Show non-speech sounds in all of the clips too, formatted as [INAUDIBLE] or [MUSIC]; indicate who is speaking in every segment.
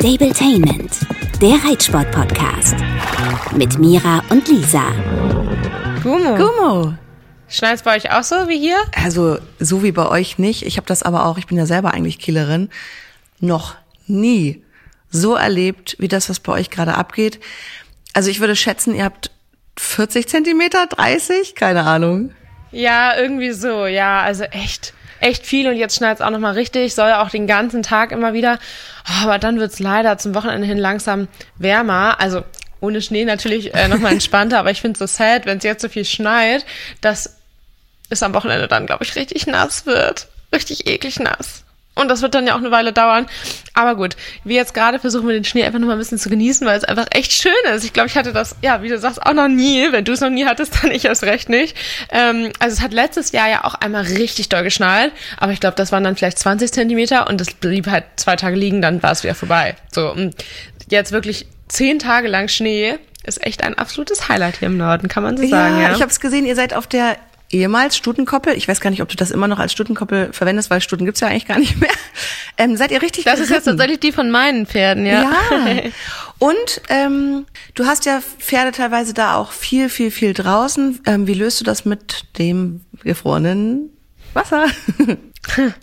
Speaker 1: Stabletainment, der Reitsport-Podcast. Mit Mira und Lisa.
Speaker 2: Gummo.
Speaker 3: Gummo.
Speaker 2: Schneit's bei euch auch so wie hier?
Speaker 3: Also so wie bei euch nicht. Ich habe das aber auch, ich bin ja selber eigentlich Killerin, noch nie so erlebt, wie das, was bei euch gerade abgeht. Also ich würde schätzen, ihr habt 40 Zentimeter, 30, keine Ahnung.
Speaker 2: Ja, irgendwie so. Ja, also echt, echt viel. Und jetzt schneit's auch nochmal richtig. Soll auch den ganzen Tag immer wieder. Oh, aber dann wird's leider zum Wochenende hin langsam wärmer. Also ohne Schnee natürlich äh, nochmal entspannter. aber ich finde so sad, wenn es jetzt so viel schneit, dass es am Wochenende dann, glaube ich, richtig nass wird. Richtig eklig nass. Und das wird dann ja auch eine Weile dauern. Aber gut, wir jetzt gerade versuchen wir den Schnee einfach nochmal ein bisschen zu genießen, weil es einfach echt schön ist. Ich glaube, ich hatte das, ja, wie du sagst, auch noch nie. Wenn du es noch nie hattest, [LAUGHS] dann ich erst recht nicht. Ähm, also es hat letztes Jahr ja auch einmal richtig doll geschnallt. Aber ich glaube, das waren dann vielleicht 20 Zentimeter und es blieb halt zwei Tage liegen, dann war es wieder vorbei. So, und jetzt wirklich zehn Tage lang Schnee ist echt ein absolutes Highlight hier im Norden, kann man so sagen. Ja,
Speaker 3: ich habe es gesehen, ihr seid auf der ehemals Stutenkoppel. Ich weiß gar nicht, ob du das immer noch als Stutenkoppel verwendest, weil Stuten gibt's ja eigentlich gar nicht mehr. [LAUGHS] Ähm, seid ihr richtig
Speaker 2: Das
Speaker 3: geritten?
Speaker 2: ist jetzt tatsächlich die von meinen Pferden, ja.
Speaker 3: Ja. [LAUGHS] Und ähm, du hast ja Pferde teilweise da auch viel, viel, viel draußen. Ähm, wie löst du das mit dem gefrorenen Wasser? [LAUGHS]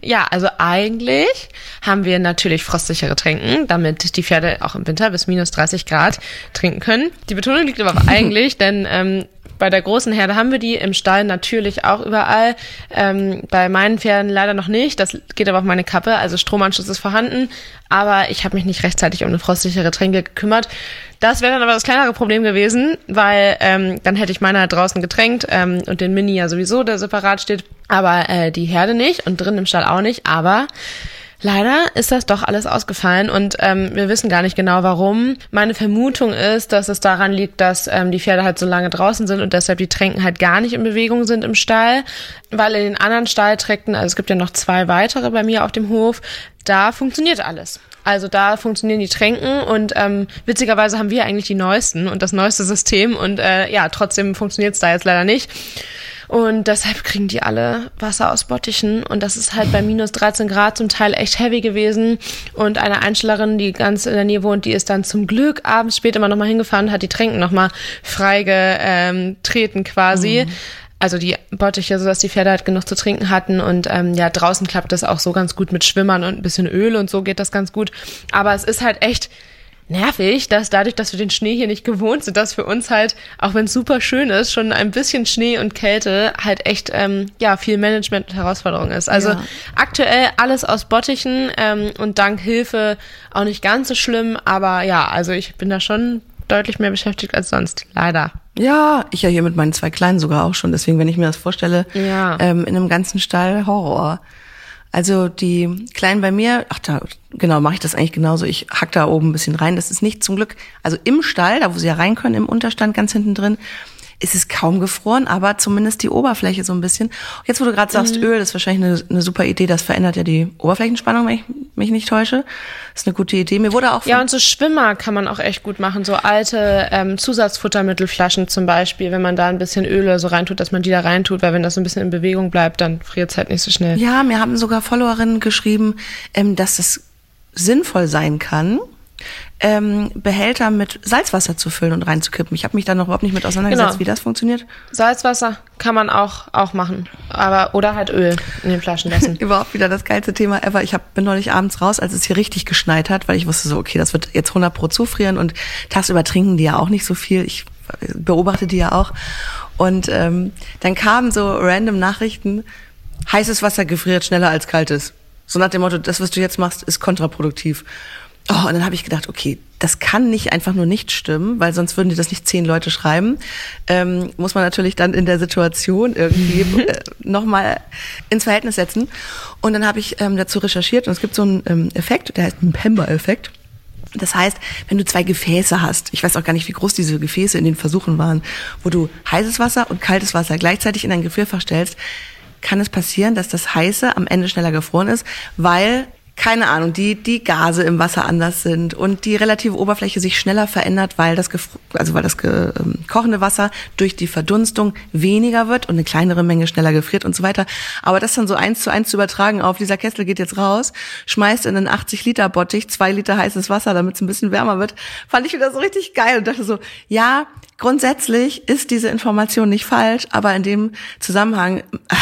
Speaker 2: Ja, also eigentlich haben wir natürlich frostsichere Tränken, damit die Pferde auch im Winter bis minus 30 Grad trinken können. Die Betonung liegt aber auf eigentlich, denn ähm, bei der großen Herde haben wir die, im Stall natürlich auch überall. Ähm, bei meinen Pferden leider noch nicht. Das geht aber auf meine Kappe. Also Stromanschluss ist vorhanden, aber ich habe mich nicht rechtzeitig um eine frostsichere Tränke gekümmert. Das wäre dann aber das kleinere Problem gewesen, weil ähm, dann hätte ich meine halt draußen getränkt ähm, und den Mini ja sowieso, der separat steht, aber äh, die Herde nicht und drin im Stall auch nicht. Aber Leider ist das doch alles ausgefallen und ähm, wir wissen gar nicht genau warum. Meine Vermutung ist, dass es daran liegt, dass ähm, die Pferde halt so lange draußen sind und deshalb die Tränken halt gar nicht in Bewegung sind im Stall, weil in den anderen Stallträkten, also es gibt ja noch zwei weitere bei mir auf dem Hof, da funktioniert alles. Also da funktionieren die Tränken und ähm, witzigerweise haben wir eigentlich die neuesten und das neueste System und äh, ja, trotzdem funktioniert es da jetzt leider nicht. Und deshalb kriegen die alle Wasser aus Bottichen. Und das ist halt bei minus 13 Grad zum Teil echt heavy gewesen. Und eine Einstellerin, die ganz in der Nähe wohnt, die ist dann zum Glück abends spät immer nochmal hingefahren, hat die Tränken nochmal freigetreten quasi. Mhm. Also die Bottiche, sodass die Pferde halt genug zu trinken hatten. Und ähm, ja, draußen klappt das auch so ganz gut mit Schwimmern und ein bisschen Öl und so geht das ganz gut. Aber es ist halt echt nervig, dass dadurch, dass wir den Schnee hier nicht gewohnt sind, dass für uns halt, auch wenn es super schön ist, schon ein bisschen Schnee und Kälte halt echt ähm, ja viel Management und Herausforderung ist. Also
Speaker 3: Ja.
Speaker 2: aktuell alles aus Bottichen ähm, und dank Hilfe auch nicht ganz so schlimm, aber ja, also ich bin da schon deutlich mehr beschäftigt als sonst, leider.
Speaker 3: Ja, ich ja hier mit meinen zwei Kleinen sogar auch schon. Deswegen, wenn ich mir das vorstelle,
Speaker 2: Ja.
Speaker 3: ähm, in einem ganzen Stall Horror. Also die Kleinen bei mir, ach da, genau, mache ich das eigentlich genauso. Ich hack da oben ein bisschen rein. Das ist nicht zum Glück, also im Stall, da wo sie ja rein können, im Unterstand ganz hinten drin, ist es kaum gefroren, aber zumindest die Oberfläche so ein bisschen. Jetzt, wo du gerade sagst, Öl, das ist wahrscheinlich eine, eine super Idee. Das verändert ja die Oberflächenspannung, wenn ich mich nicht täusche. Das ist eine gute Idee. Mir wurde auch
Speaker 2: Ja, und so Schwimmer kann man auch echt gut machen. So alte ähm, Zusatzfuttermittelflaschen zum Beispiel, wenn man da ein bisschen Öl so reintut, dass man die da reintut, weil wenn das so ein bisschen in Bewegung bleibt, dann friert es halt nicht so schnell.
Speaker 3: Ja, mir haben sogar Followerinnen geschrieben, ähm, dass es sinnvoll sein kann, ähm, Behälter mit Salzwasser zu füllen und reinzukippen. Ich habe mich da noch überhaupt nicht mit auseinandergesetzt,
Speaker 2: Genau.
Speaker 3: wie das funktioniert.
Speaker 2: Salzwasser kann man auch, auch machen. Aber, oder halt Öl in den Flaschen lassen. [LAUGHS]
Speaker 3: Überhaupt wieder das geilste Thema ever. Ich hab, bin neulich abends raus, als es hier richtig geschneit hat, weil ich wusste so, okay, das wird jetzt 100 pro zufrieren und tagsüber trinken die ja auch nicht so viel. Ich beobachte die ja auch. Und ähm, dann kamen so random Nachrichten, heißes Wasser gefriert schneller als kaltes. So nach dem Motto, das, was du jetzt machst, ist kontraproduktiv. Oh, und dann habe ich gedacht, okay, das kann nicht einfach nur nicht stimmen, weil sonst würden die das nicht zehn Leute schreiben. Ähm, muss man natürlich dann in der Situation irgendwie [LAUGHS] äh, nochmal ins Verhältnis setzen. Und dann habe ich ähm, dazu recherchiert und es gibt so einen ähm, Effekt, der heißt ein Pember-Effekt. Das heißt, wenn du zwei Gefäße hast, ich weiß auch gar nicht, wie groß diese Gefäße in den Versuchen waren, wo du heißes Wasser und kaltes Wasser gleichzeitig in ein Gefrierfach stellst, kann es passieren, dass das Heiße am Ende schneller gefroren ist, weil keine Ahnung, die, die Gase im Wasser anders sind und die relative Oberfläche sich schneller verändert, weil das, also weil das ähm, kochende Wasser durch die Verdunstung weniger wird und eine kleinere Menge schneller gefriert und so weiter. Aber das dann so eins zu eins zu übertragen auf, dieser Kessel geht jetzt raus, schmeißt in einen 80 Liter Bottich zwei Liter heißes Wasser, damit es ein bisschen wärmer wird, fand ich wieder so richtig geil und dachte so, ja, grundsätzlich ist diese Information nicht falsch, aber in dem Zusammenhang, ah,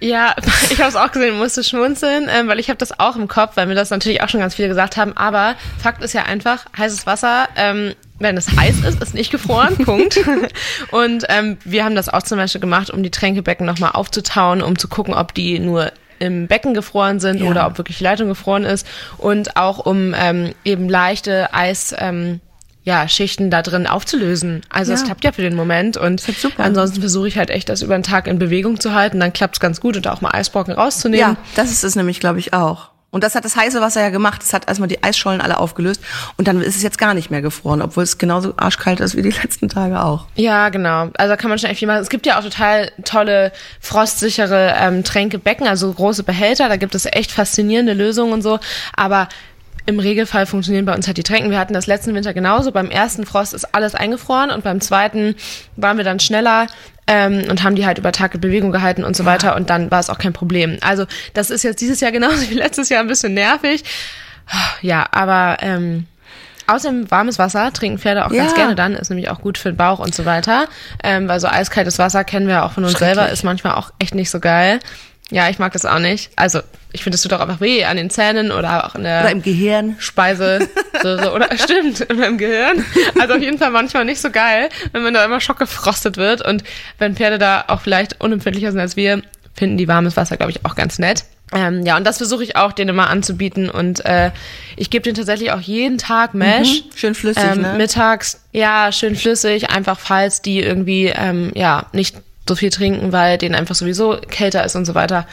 Speaker 2: ja, [LAUGHS] ich habe es auch gesehen, musste schmunzeln, ähm, weil ich habe das auch im Kopf, weil mir das natürlich auch schon ganz viele gesagt haben. Aber Fakt ist ja einfach, heißes Wasser, ähm, wenn es heiß ist, ist nicht gefroren, [LAUGHS] Punkt. [LAUGHS] Und ähm, wir haben das auch zum Beispiel gemacht, um die Tränkebecken nochmal aufzutauen, um zu gucken, ob die nur im Becken gefroren sind ja. oder ob wirklich die Leitung gefroren ist und auch um ähm, eben leichte Eis ähm, ja, Schichten da drin aufzulösen. Also es klappt ja für den Moment und ansonsten versuche ich halt echt, das über den Tag in Bewegung zu halten. Dann klappt es ganz gut und auch mal Eisbrocken rauszunehmen.
Speaker 3: Ja, das ist es nämlich, glaube ich, auch. Und das hat das heiße Wasser ja gemacht. Es hat erstmal die Eisschollen alle aufgelöst und dann ist es jetzt gar nicht mehr gefroren, obwohl es genauso arschkalt ist wie die [LAUGHS] letzten Tage auch.
Speaker 2: Ja, genau. Also da kann man schon echt viel machen. Es gibt ja auch total tolle frostsichere ähm, Tränkebecken, also große Behälter. Da gibt es echt faszinierende Lösungen und so. Aber im Regelfall funktionieren bei uns halt die Tränken. Wir hatten das letzten Winter genauso. Beim ersten Frost ist alles eingefroren und beim zweiten waren wir dann schneller ähm, und haben die halt über Tag in Bewegung gehalten und so weiter und dann war es auch kein Problem. Also das ist jetzt dieses Jahr genauso wie letztes Jahr ein bisschen nervig. Ja, aber ähm, Außerdem warmes Wasser trinken Pferde auch ja. ganz gerne dann, ist nämlich auch gut für den Bauch und so weiter. Ähm, weil so eiskaltes Wasser kennen wir auch von uns selber, ist manchmal auch echt nicht so geil. Ja, ich mag das auch nicht. Also, ich finde, es tut auch einfach weh an den Zähnen oder auch in der
Speaker 3: oder im Gehirn.
Speaker 2: Speise. [LAUGHS] So, so, oder stimmt, [LAUGHS] in meinem Gehirn. Also auf jeden Fall manchmal nicht so geil, wenn man da immer schockgefrostet wird. Und wenn Pferde da auch vielleicht unempfindlicher sind als wir, finden die warmes Wasser, glaube ich, auch ganz nett. Ähm, ja, und das versuche ich auch denen immer anzubieten. Und äh, ich gebe denen tatsächlich auch jeden Tag Mesh.
Speaker 3: Mhm, schön flüssig,
Speaker 2: ähm,
Speaker 3: ne?
Speaker 2: Mittags, ja, schön flüssig, einfach falls die irgendwie ähm, ja nicht so viel trinken, weil denen einfach sowieso kälter ist und so weiter.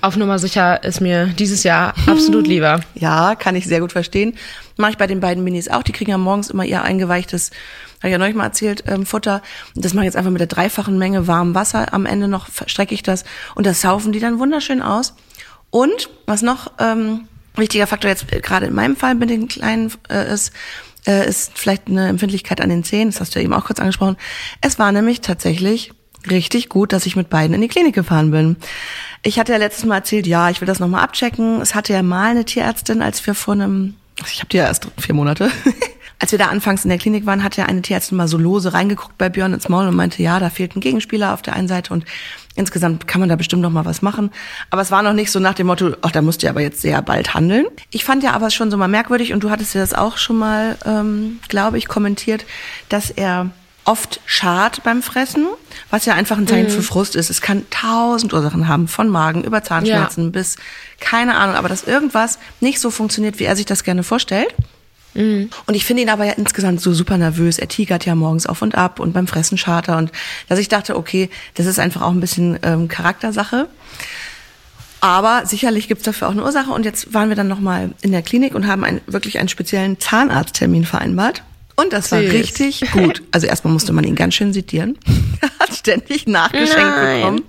Speaker 2: Auf Nummer sicher ist mir dieses Jahr [LAUGHS] absolut lieber.
Speaker 3: Ja, kann ich sehr gut verstehen. Mache ich bei den beiden Minis auch. Die kriegen ja morgens immer ihr eingeweichtes, habe ich ja neulich mal erzählt, ähm, Futter. Das mache ich jetzt einfach mit der dreifachen Menge warmem Wasser. Am Ende noch strecke ich das und das saufen die dann wunderschön aus. Und was noch ähm, wichtiger Faktor jetzt gerade in meinem Fall mit den Kleinen äh, ist, äh, ist vielleicht eine Empfindlichkeit an den Zähnen. Das hast du ja eben auch kurz angesprochen. Es war nämlich tatsächlich richtig gut, dass ich mit beiden in die Klinik gefahren bin. Ich hatte ja letztes Mal erzählt, ja, ich will das nochmal abchecken. Es hatte ja mal eine Tierärztin, als wir vor einem, ich habe die ja erst vier Monate, [LAUGHS] als wir da anfangs in der Klinik waren, hat ja eine Tierärztin mal so lose reingeguckt bei Björn ins Maul und meinte, ja, da fehlt ein Gegenspieler auf der einen Seite und insgesamt kann man da bestimmt noch mal was machen. Aber es war noch nicht so nach dem Motto, ach, da musst du aber jetzt sehr bald handeln. Ich fand ja aber schon so mal merkwürdig und du hattest ja das auch schon mal, ähm, glaube ich, kommentiert, dass er oft schart beim Fressen, was ja einfach ein Zeichen mhm. für Frust ist. Es kann tausend Ursachen haben, von Magen über Zahnschmerzen ja. bis keine Ahnung, aber dass irgendwas nicht so funktioniert, wie er sich das gerne vorstellt. Mhm. Und ich finde ihn aber ja insgesamt so super nervös. Er tigert ja morgens auf und ab und beim Fressen charter und dass ich dachte, okay, das ist einfach auch ein bisschen ähm, Charaktersache. Aber sicherlich gibt's dafür auch eine Ursache. Und jetzt waren wir dann nochmal in der Klinik und haben einen, wirklich einen speziellen Zahnarzttermin vereinbart. Und das war Süß. richtig gut. Also erstmal musste man ihn ganz schön sedieren. [LAUGHS] er hat ständig nachgeschenkt Nein. bekommen.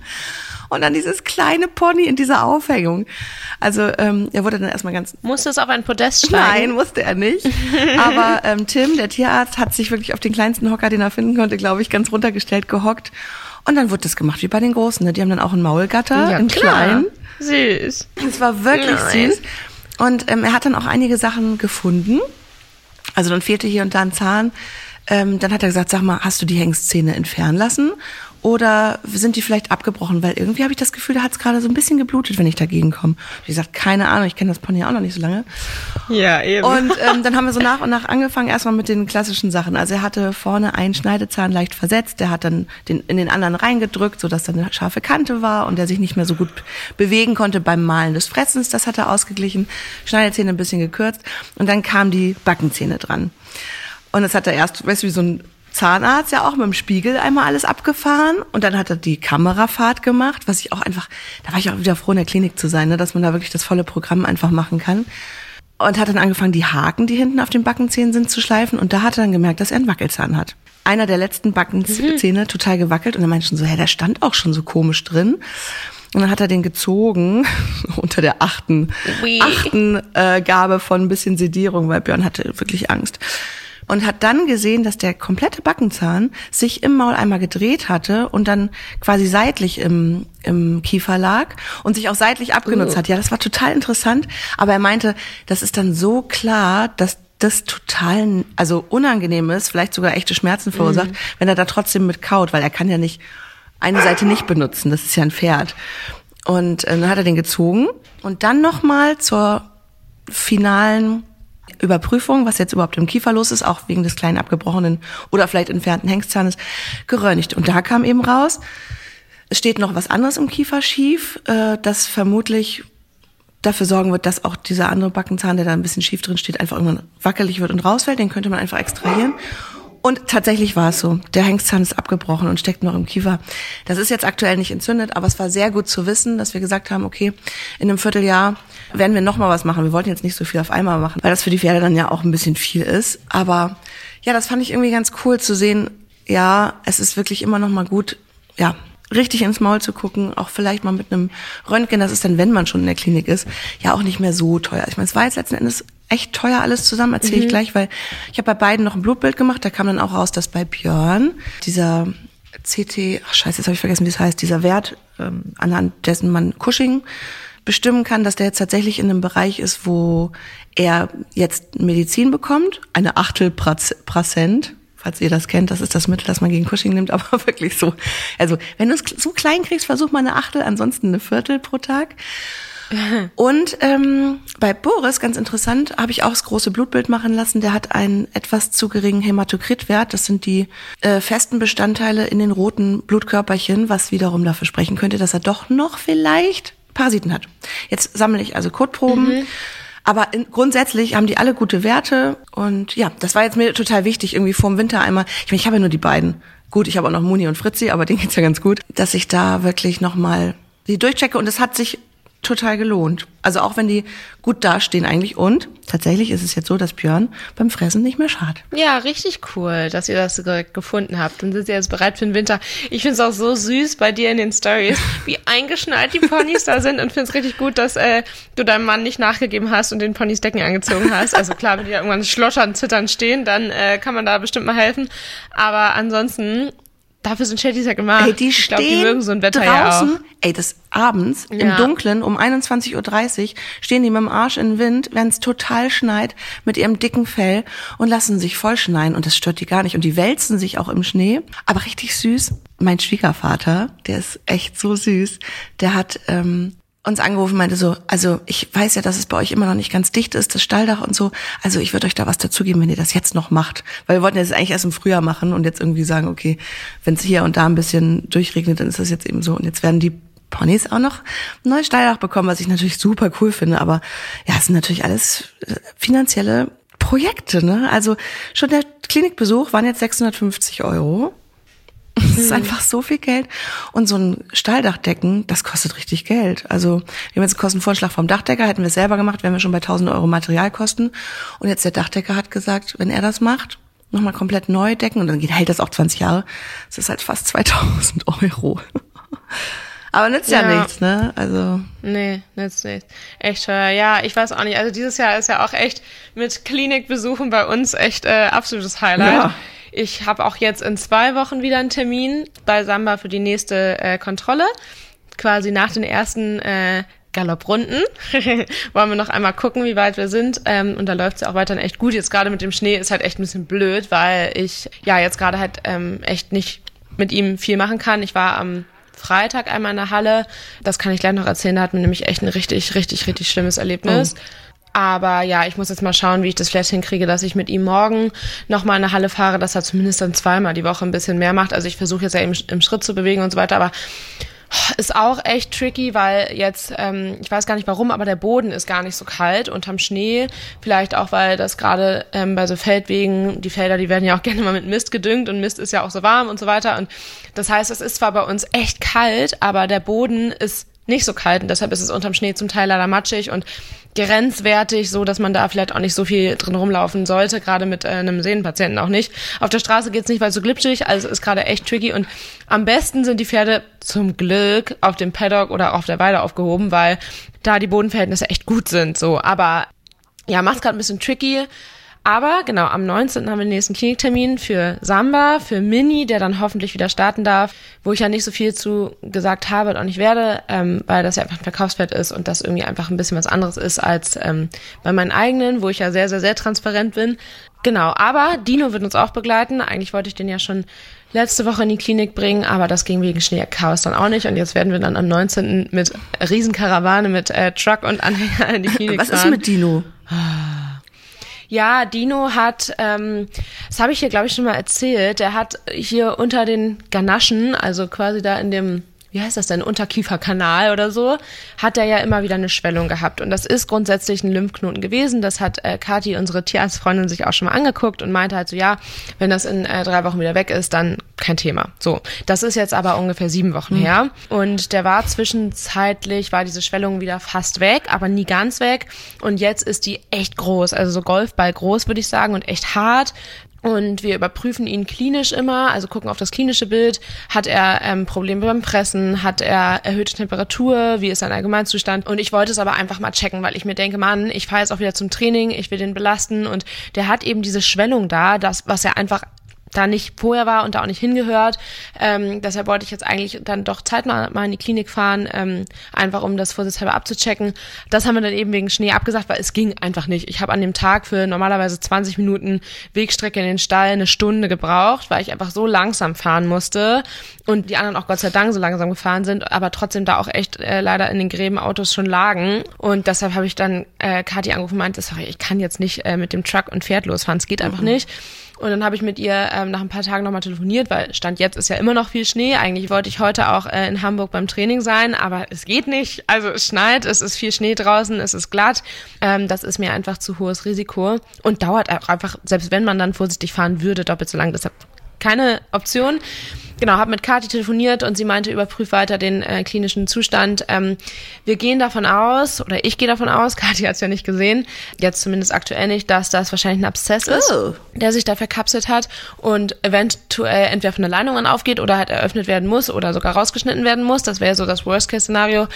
Speaker 3: Und dann dieses kleine Pony in dieser Aufhängung. Also ähm, er wurde dann erstmal ganz...
Speaker 2: Musste es auf ein Podest [LAUGHS] steigen?
Speaker 3: Nein, musste er nicht. Aber ähm, Tim, der Tierarzt, hat sich wirklich auf den kleinsten Hocker, den er finden konnte, glaube ich, ganz runtergestellt, gehockt. Und dann wurde das gemacht wie bei den Großen. Ne? Die haben dann auch einen Maulgatter, ja, einen kleinen.
Speaker 2: Süß.
Speaker 3: Es war wirklich Nein. süß. Und ähm, er hat dann auch einige Sachen gefunden. Also dann fehlte hier und da ein Zahn. Ähm, dann hat er gesagt, sag mal, hast du die Hengstzähne entfernen lassen? Oder sind die vielleicht abgebrochen? Weil irgendwie habe ich das Gefühl, da hat es gerade so ein bisschen geblutet, wenn ich dagegen komme. Wie gesagt, keine Ahnung, ich kenne das Pony auch noch nicht so lange.
Speaker 2: Ja, eben.
Speaker 3: Und ähm, dann haben wir so nach und nach angefangen, erstmal mit den klassischen Sachen. Also er hatte vorne einen Schneidezahn leicht versetzt, der hat dann den, in den anderen reingedrückt, sodass da eine scharfe Kante war und der sich nicht mehr so gut bewegen konnte beim Malen des Fressens. Das hat er ausgeglichen. Schneidezähne ein bisschen gekürzt. Und dann kamen die Backenzähne dran. Und das hat er erst, weißt du, wie so ein Zahnarzt ja auch mit dem Spiegel einmal alles abgefahren und dann hat er die Kamerafahrt gemacht, was ich auch einfach, da war ich auch wieder froh in der Klinik zu sein, ne, dass man da wirklich das volle Programm einfach machen kann. Und hat dann angefangen, die Haken, die hinten auf den Backenzähnen sind, zu schleifen und da hat er dann gemerkt, dass er einen Wackelzahn hat. Einer der letzten Backenzähne mhm. total gewackelt und er meinte schon so, hä, der stand auch schon so komisch drin. Und dann hat er den gezogen [LAUGHS] unter der achten, achten äh, Gabe von ein bisschen Sedierung, weil Björn hatte wirklich Angst. Und hat dann gesehen, dass der komplette Backenzahn sich im Maul einmal gedreht hatte und dann quasi seitlich im, im Kiefer lag und sich auch seitlich abgenutzt
Speaker 2: Uh.
Speaker 3: hat. Ja, das war total interessant. Aber er meinte, das ist dann so klar, dass das total, also unangenehm ist, vielleicht sogar echte Schmerzen verursacht, wenn er da trotzdem mit kaut, weil er kann ja nicht eine Seite nicht benutzen. Das ist ja ein Pferd. Und äh, dann hat er den gezogen und dann nochmal zur finalen Überprüfung, was jetzt überhaupt im Kiefer los ist, auch wegen des kleinen abgebrochenen oder vielleicht entfernten Hengstzahnes, geröntgt. Und da kam eben raus, es steht noch was anderes im Kiefer schief, äh, das vermutlich dafür sorgen wird, dass auch dieser andere Backenzahn, der da ein bisschen schief drin steht, einfach irgendwann wackelig wird und rausfällt. Den könnte man einfach extrahieren. Und tatsächlich war es so. Der Hengstzahn ist abgebrochen und steckt noch im Kiefer. Das ist jetzt aktuell nicht entzündet, aber es war sehr gut zu wissen, dass wir gesagt haben, okay, in einem Vierteljahr werden wir noch mal was machen. Wir wollten jetzt nicht so viel auf einmal machen, weil das für die Pferde dann ja auch ein bisschen viel ist. Aber ja, das fand ich irgendwie ganz cool zu sehen. Ja, es ist wirklich immer noch mal gut, ja, richtig ins Maul zu gucken, auch vielleicht mal mit einem Röntgen, das ist dann, wenn man schon in der Klinik ist, ja auch nicht mehr so teuer. Ich meine, es war jetzt letzten Endes echt teuer alles zusammen, erzähle ich gleich, weil ich habe bei beiden noch ein Blutbild gemacht, da kam dann auch raus, dass bei Björn dieser CT, ach scheiße, jetzt habe ich vergessen, wie es heißt, dieser Wert, ähm, anhand dessen man Cushing bestimmen kann, dass der jetzt tatsächlich in einem Bereich ist, wo er jetzt Medizin bekommt, eine Achtel Prozent, falls ihr das kennt, das ist das Mittel, das man gegen Cushing nimmt, [LAUGHS] aber wirklich so. Also, wenn du es so klein kriegst, versuch mal eine Achtel, ansonsten eine Viertel pro Tag. [LAUGHS] Und ähm, bei Boris, ganz interessant, habe ich auch das große Blutbild machen lassen. Der hat einen etwas zu geringen Hämatokritwert. Das sind die äh, festen Bestandteile in den roten Blutkörperchen, was wiederum dafür sprechen könnte, dass er doch noch vielleicht Parasiten hat. Jetzt sammle ich also Kotproben. Aber in, grundsätzlich haben die alle gute Werte. Und ja, das war jetzt mir total wichtig, irgendwie vor dem Winter einmal. Ich meine, ich habe ja nur die beiden. Gut, ich habe auch noch Muni und Fritzi, aber denen geht's ja ganz gut, dass ich da wirklich nochmal die durchchecke. Und es hat sich total gelohnt. Also auch wenn die gut dastehen eigentlich. Und tatsächlich ist es jetzt so, dass Björn beim Fressen nicht mehr schadet.
Speaker 2: Ja, richtig cool, dass ihr das direkt gefunden habt. Dann sind sie jetzt bereit für den Winter. Ich finde es auch so süß bei dir in den Stories, [LAUGHS] wie eingeschnallt die Ponys da sind und finde es richtig gut, dass äh, du deinem Mann nicht nachgegeben hast und den Ponys Decken angezogen hast. Also klar, wenn die da irgendwann schlottern, zittern stehen, dann äh, kann man da bestimmt mal helfen. Aber ansonsten, dafür sind Shaddys ja gemacht.
Speaker 3: Ey, die
Speaker 2: ich
Speaker 3: stehen
Speaker 2: glaube, die mögen so ein Wetter ja auch.
Speaker 3: draußen, ey, des Abends im
Speaker 2: Ja.
Speaker 3: Dunkeln um 21.30 Uhr stehen die mit dem Arsch in den Wind, wenn es total schneit, mit ihrem dicken Fell und lassen sich voll schneien und das stört die gar nicht. Und die wälzen sich auch im Schnee, aber richtig süß. Mein Schwiegervater, der ist echt so süß, der hat ähm, uns angerufen, meinte so, also ich weiß ja, dass es bei euch immer noch nicht ganz dicht ist, das Stalldach und so. Also ich würde euch da was dazugeben, wenn ihr das jetzt noch macht. Weil wir wollten das eigentlich erst im Frühjahr machen und jetzt irgendwie sagen, okay, wenn es hier und da ein bisschen durchregnet, dann ist das jetzt eben so. Und jetzt werden die Ponys auch noch ein neues Stalldach bekommen, was ich natürlich super cool finde. Aber ja, es sind natürlich alles äh, finanzielle Projekte, ne? Also schon der Klinikbesuch waren jetzt 650 Euro. [LAUGHS] Das ist einfach so viel Geld. Und so ein Stalldachdecken, das kostet richtig Geld. Also, wir haben jetzt einen Kostenvorschlag vom Dachdecker, hätten wir es selber gemacht, wären wir schon bei 1000 Euro Materialkosten. Und jetzt der Dachdecker hat gesagt, wenn er das macht, nochmal komplett neu decken und dann geht, hält das auch 20 Jahre. Das ist halt fast 2000 [LAUGHS] Euro. Aber nützt ja,
Speaker 2: Ja.
Speaker 3: nichts, ne? Also,
Speaker 2: Nee, nützt nichts. Echt teuer. Ja, ich weiß auch nicht. Also dieses Jahr ist ja auch echt mit Klinikbesuchen bei uns echt äh, absolutes Highlight.
Speaker 3: Ja.
Speaker 2: Ich habe auch jetzt in zwei Wochen wieder einen Termin bei Samba für die nächste äh, Kontrolle. Quasi nach den ersten äh, Galopprunden [LAUGHS] wollen wir noch einmal gucken, wie weit wir sind. Ähm, und da läuft es ja auch weiterhin echt gut. Jetzt gerade mit dem Schnee ist halt echt ein bisschen blöd, weil ich ja jetzt gerade halt ähm, echt nicht mit ihm viel machen kann. Ich war am Freitag einmal in der Halle. Das kann ich gleich noch erzählen. Da hatten wir nämlich echt ein richtig, richtig, richtig schlimmes Erlebnis. Aber ja, ich muss jetzt mal schauen, wie ich das vielleicht hinkriege, dass ich mit ihm morgen nochmal in eine Halle fahre, dass er zumindest dann zweimal die Woche ein bisschen mehr macht. Also ich versuche jetzt ja im, im Schritt zu bewegen und so weiter, aber ist auch echt tricky, weil jetzt, ähm, ich weiß gar nicht warum, aber der Boden ist gar nicht so kalt unterm Schnee. Vielleicht auch, weil das gerade ähm, bei so Feldwegen, die Felder, die werden ja auch [LAUGHS] gerne mal mit Mist gedüngt und Mist ist ja auch so warm und so weiter. Und das heißt, es ist zwar bei uns echt kalt, aber der Boden ist nicht so kalt und deshalb ist es unterm Schnee zum Teil leider matschig und grenzwertig, so dass man da vielleicht auch nicht so viel drin rumlaufen sollte, gerade mit äh, einem Sehnenpatienten auch nicht. Auf der Straße geht's nicht, weil es so glitschig, also ist gerade echt tricky und am besten sind die Pferde zum Glück auf dem Paddock oder auf der Weide aufgehoben, weil da die Bodenverhältnisse echt gut sind, so. Aber ja, macht's gerade ein bisschen tricky. Aber genau, am 19. haben wir den nächsten Kliniktermin für Samba, für Mini, der dann hoffentlich wieder starten darf, wo ich ja nicht so viel zu gesagt habe und auch nicht werde, ähm, weil das ja einfach ein Verkaufswert ist und das irgendwie einfach ein bisschen was anderes ist als ähm, bei meinen eigenen, wo ich ja sehr, sehr, sehr transparent bin. Genau, aber Dino wird uns auch begleiten. Eigentlich wollte ich den ja schon letzte Woche in die Klinik bringen, aber das ging wegen Schneechaos dann auch nicht. Und jetzt werden wir dann am 19. mit Riesenkarawane, mit äh, Truck und Anhänger in die [LAUGHS] Klinik
Speaker 3: Was
Speaker 2: fahren.
Speaker 3: ist mit Dino?
Speaker 2: Ja, Dino hat, ähm, das habe ich hier, glaube ich, schon mal erzählt, der hat hier unter den Ganaschen, also quasi da in dem, wie heißt das denn, Unterkieferkanal oder so, hat er ja immer wieder eine Schwellung gehabt. Und das ist grundsätzlich ein Lymphknoten gewesen. Das hat äh, Kathi, unsere Tierarztfreundin, sich auch schon mal angeguckt und meinte halt so, ja, wenn das in äh, drei Wochen wieder weg ist, dann kein Thema. So, das ist jetzt aber ungefähr sieben Wochen her. Und der war zwischenzeitlich, war diese Schwellung wieder fast weg, aber nie ganz weg. Und jetzt ist die echt groß, also so Golfball groß, würde ich sagen, und echt hart. Und wir überprüfen ihn klinisch immer, also gucken auf das klinische Bild. Hat er ähm, Probleme beim Pressen? Hat er erhöhte Temperatur? Wie ist sein Allgemeinzustand? Und ich wollte es aber einfach mal checken, weil ich mir denke, Mann, ich fahre jetzt auch wieder zum Training, ich will den belasten. Und der hat eben diese Schwellung da, das, was er einfach da nicht vorher war und da auch nicht hingehört. Ähm, deshalb wollte ich jetzt eigentlich dann doch zeitnah mal in die Klinik fahren, ähm, einfach um das vorsichtshalber abzuchecken. Das haben wir dann eben wegen Schnee abgesagt, weil es ging einfach nicht. Ich habe an dem Tag für normalerweise 20 Minuten Wegstrecke in den Stall eine Stunde gebraucht, weil ich einfach so langsam fahren musste und die anderen auch Gott sei Dank so langsam gefahren sind, aber trotzdem da auch echt äh, leider in den Gräben Autos schon lagen. Und deshalb habe ich dann äh, Kathi angerufen und meinte, sorry, ich kann jetzt nicht äh, mit dem Truck und Pferd losfahren, es geht einfach nicht. Und dann habe ich mit ihr ähm, nach ein paar Tagen nochmal telefoniert, weil Stand jetzt ist ja immer noch viel Schnee. Eigentlich wollte ich heute auch äh, in Hamburg beim Training sein, aber es geht nicht. Also es schneit, es ist viel Schnee draußen, es ist glatt. Ähm, das ist mir einfach zu hohes Risiko und dauert auch einfach, selbst wenn man dann vorsichtig fahren würde, doppelt so lang. Deshalb keine Option. Genau, habe mit Kathi telefoniert und sie meinte, überprüf weiter den äh, klinischen Zustand. Ähm, wir gehen davon aus, oder ich gehe davon aus, [LAUGHS] Kathi hat es ja nicht gesehen, jetzt zumindest aktuell nicht, dass das wahrscheinlich ein Abszess ist,
Speaker 3: Oh.
Speaker 2: der sich da verkapselt hat und eventuell entweder von der Leitung an aufgeht oder halt eröffnet werden muss oder sogar rausgeschnitten werden muss. Das wäre so das Worst-Case-Szenario.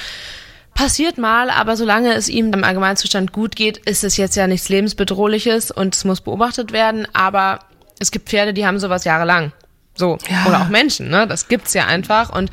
Speaker 2: Passiert mal, aber solange es ihm im Allgemeinzustand gut geht, ist es jetzt ja nichts lebensbedrohliches und es muss beobachtet werden. Aber es gibt Pferde, die haben sowas jahrelang. So.
Speaker 3: Ja.
Speaker 2: Oder auch Menschen, ne? Das gibt's ja einfach. Und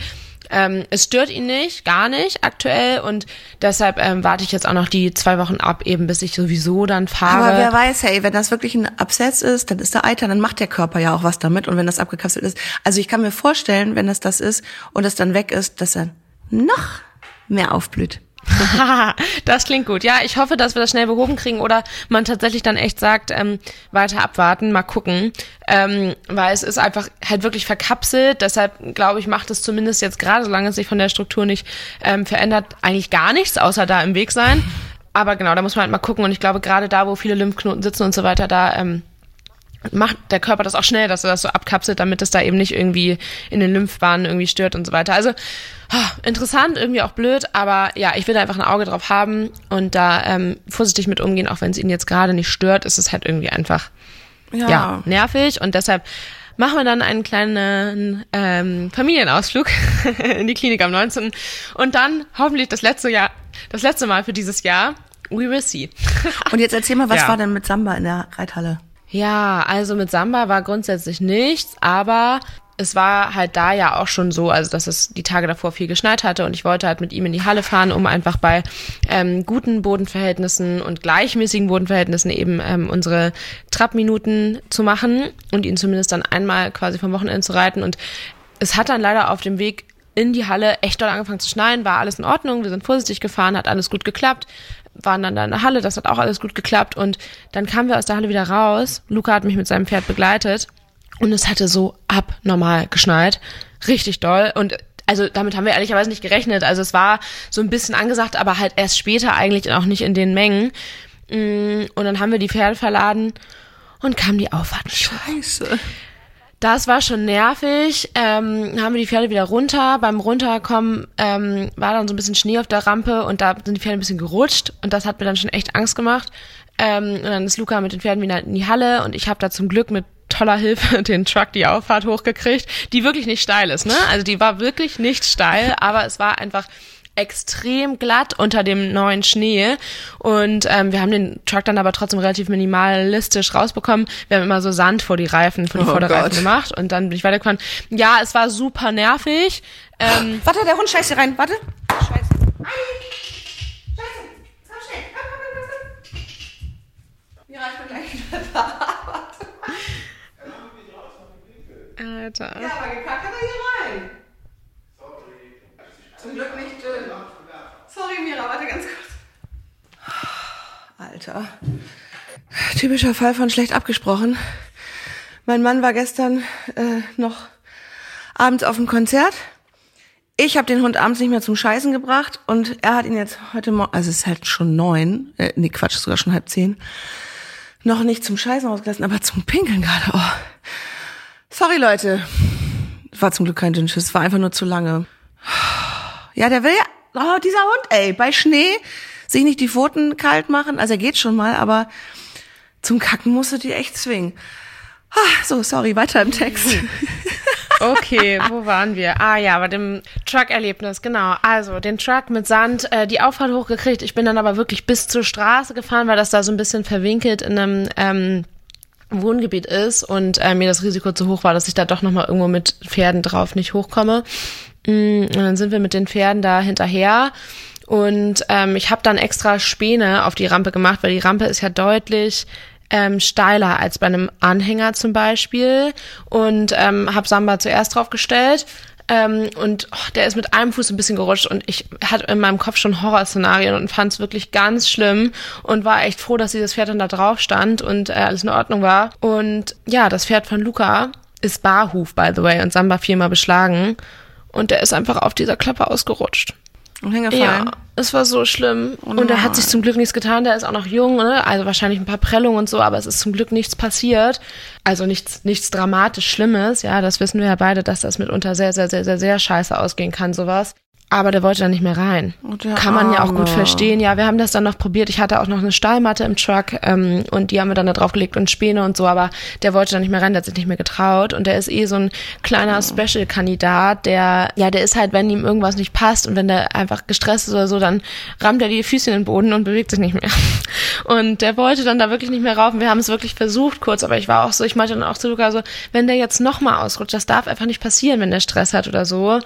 Speaker 2: ähm, es stört ihn nicht, gar nicht aktuell. Und deshalb ähm, warte ich jetzt auch noch die zwei Wochen ab, eben bis ich sowieso dann fahre.
Speaker 3: Aber wer weiß, hey, wenn das wirklich ein Abszess ist, dann ist der Eiter, dann macht der Körper ja auch was damit. Und wenn das abgekapselt ist, also ich kann mir vorstellen, wenn das das ist und es dann weg ist, dass er noch mehr aufblüht. [LAUGHS]
Speaker 2: das klingt gut. Ja, ich hoffe, dass wir das schnell behoben kriegen oder man tatsächlich dann echt sagt, ähm, weiter abwarten, mal gucken. Ähm, weil es ist einfach halt wirklich verkapselt. Deshalb glaube ich, macht es zumindest jetzt gerade, solange es sich von der Struktur nicht ähm, verändert, eigentlich gar nichts, außer da im Weg sein. Aber genau, da muss man halt mal gucken. Und ich glaube, gerade da, wo viele Lymphknoten sitzen und so weiter, da ähm, macht der Körper das auch schnell, dass er das so abkapselt, damit es da eben nicht irgendwie in den Lymphbahnen irgendwie stört und so weiter. Also ah, interessant, irgendwie auch blöd, aber ja, ich will da einfach ein Auge drauf haben und da ähm, vorsichtig mit umgehen, auch wenn es ihn jetzt gerade nicht stört, ist es halt irgendwie einfach ja. nervig und deshalb machen wir dann einen kleinen ähm, Familienausflug [LAUGHS] in die Klinik am 19. und dann hoffentlich das letzte Jahr, das letzte Mal für dieses Jahr. We will see.
Speaker 3: Und jetzt erzähl mal, was
Speaker 2: Ja.
Speaker 3: war denn mit Samba in der Reithalle?
Speaker 2: Ja, also mit Samba war grundsätzlich nichts, aber es war halt da ja auch schon so, also dass es die Tage davor viel geschneit hatte und ich wollte halt mit ihm in die Halle fahren, um einfach bei ähm, guten Bodenverhältnissen und gleichmäßigen Bodenverhältnissen eben ähm, unsere Trabminuten zu machen und ihn zumindest dann einmal quasi vom Wochenende zu reiten. Und es hat dann leider auf dem Weg in die Halle echt doll angefangen zu schneien, war alles in Ordnung, wir sind vorsichtig gefahren, hat alles gut geklappt, waren dann da in der Halle, das hat auch alles gut geklappt und dann kamen wir aus der Halle wieder raus. Luca hat mich mit seinem Pferd begleitet und es hatte so abnormal geschneit, richtig doll und also damit haben wir ehrlicherweise nicht gerechnet. Also es war so ein bisschen angesagt, aber halt erst später eigentlich auch nicht in den Mengen. Mm, Und dann haben wir die Pferde verladen und kam die Auffahrt.
Speaker 3: Scheiße.
Speaker 2: Das war schon nervig. Ähm, haben wir die Pferde wieder runter. Beim Runterkommen ähm, war dann so ein bisschen Schnee auf der Rampe und da sind die Pferde ein bisschen gerutscht und das hat mir dann schon echt Angst gemacht. Ähm, und dann ist Luca mit den Pferden wieder in die Halle und ich habe da zum Glück mit toller Hilfe [LAUGHS] den Truck die Auffahrt hochgekriegt, die wirklich nicht steil ist, ne? Also die war wirklich nicht steil, aber es war einfach extrem glatt unter dem neuen Schnee und ähm, wir haben den Truck dann aber trotzdem relativ minimalistisch rausbekommen. Wir haben immer so Sand vor die Reifen, vor die
Speaker 3: Oh
Speaker 2: Vorderreifen
Speaker 3: Gott.
Speaker 2: gemacht und dann bin ich weitergefahren. Ja, es war super nervig. Ähm,
Speaker 3: Warte, der Hund scheißt hier rein. Warte. Scheiße. Mira, ich bin gleich wieder da.
Speaker 2: Alter.
Speaker 3: aber gekackt hat er hier rein. Zum Glück nicht dünn. Sorry, Mira, warte ganz kurz. Alter. Typischer Fall von schlecht abgesprochen. Mein Mann war gestern äh, noch abends auf dem Konzert. Ich habe den Hund abends nicht mehr zum Scheißen gebracht und er hat ihn jetzt heute Morgen, also es ist halt schon neun, äh, nee Quatsch, sogar schon halb zehn, noch nicht zum Scheißen rausgelassen, aber zum Pinkeln gerade. Oh. Sorry Leute, war zum Glück kein Dünnschiss, war einfach nur zu lange. Ja, der will ja, oh, dieser Hund, ey, bei Schnee sich nicht die Pfoten kalt machen, also er geht schon mal, aber zum Kacken musst du die echt zwingen. Ah, so, sorry, weiter im Text. [LAUGHS]
Speaker 2: Okay, wo waren wir? Ah ja, bei dem Truck-Erlebnis, genau. Also den Truck mit Sand, äh, die Auffahrt hochgekriegt. Ich bin dann aber wirklich bis zur Straße gefahren, weil das da so ein bisschen verwinkelt in einem ähm, Wohngebiet ist und äh, mir das Risiko zu hoch war, dass ich da doch nochmal irgendwo mit Pferden drauf nicht hochkomme. Mm, Und dann sind wir mit den Pferden da hinterher. Und ähm, ich habe dann extra Späne auf die Rampe gemacht, weil die Rampe ist ja deutlich ähm, steiler als bei einem Anhänger zum Beispiel. Und ähm, habe Samba zuerst draufgestellt. Ähm, und oh, der ist mit einem Fuß ein bisschen gerutscht und ich hatte in meinem Kopf schon Horrorszenarien und fand es wirklich ganz schlimm und war echt froh, dass dieses Pferd dann da drauf stand und äh, alles in Ordnung war. Und ja, das Pferd von Luca ist Barhuf, by the way, und Samba viermal beschlagen. Und der ist einfach auf dieser Klappe ausgerutscht.
Speaker 3: Und hingefallen.
Speaker 2: Ja, es war so schlimm.
Speaker 3: Oh
Speaker 2: und er hat sich zum Glück nichts getan. Der ist auch noch jung, ne? also wahrscheinlich ein paar Prellungen und so, aber es ist zum Glück nichts passiert. Also nichts, nichts dramatisch Schlimmes. Ja, das wissen wir ja beide, dass das mitunter sehr, sehr, sehr, sehr, sehr scheiße ausgehen kann, sowas. Aber der wollte da nicht mehr rein.
Speaker 3: Oh,
Speaker 2: Kann man ja auch gut
Speaker 3: Arme.
Speaker 2: verstehen. Ja, wir haben das dann noch probiert. Ich hatte auch noch eine Stahlmatte im Truck ähm, und die haben wir dann da draufgelegt und Späne und so, aber der wollte da nicht mehr rein, der hat sich nicht mehr getraut. Und der ist eh so ein kleiner Special-Kandidat, der, ja, der ist halt, wenn ihm irgendwas nicht passt und wenn der einfach gestresst ist oder so, dann rammt er die Füße in den Boden und bewegt sich nicht mehr. [LAUGHS] Und der wollte dann da wirklich nicht mehr rauf. Und wir haben es wirklich versucht kurz, aber ich war auch so, ich meinte dann auch zu Luca so, wenn der jetzt nochmal ausrutscht, das darf einfach nicht passieren, wenn der Stress hat oder so.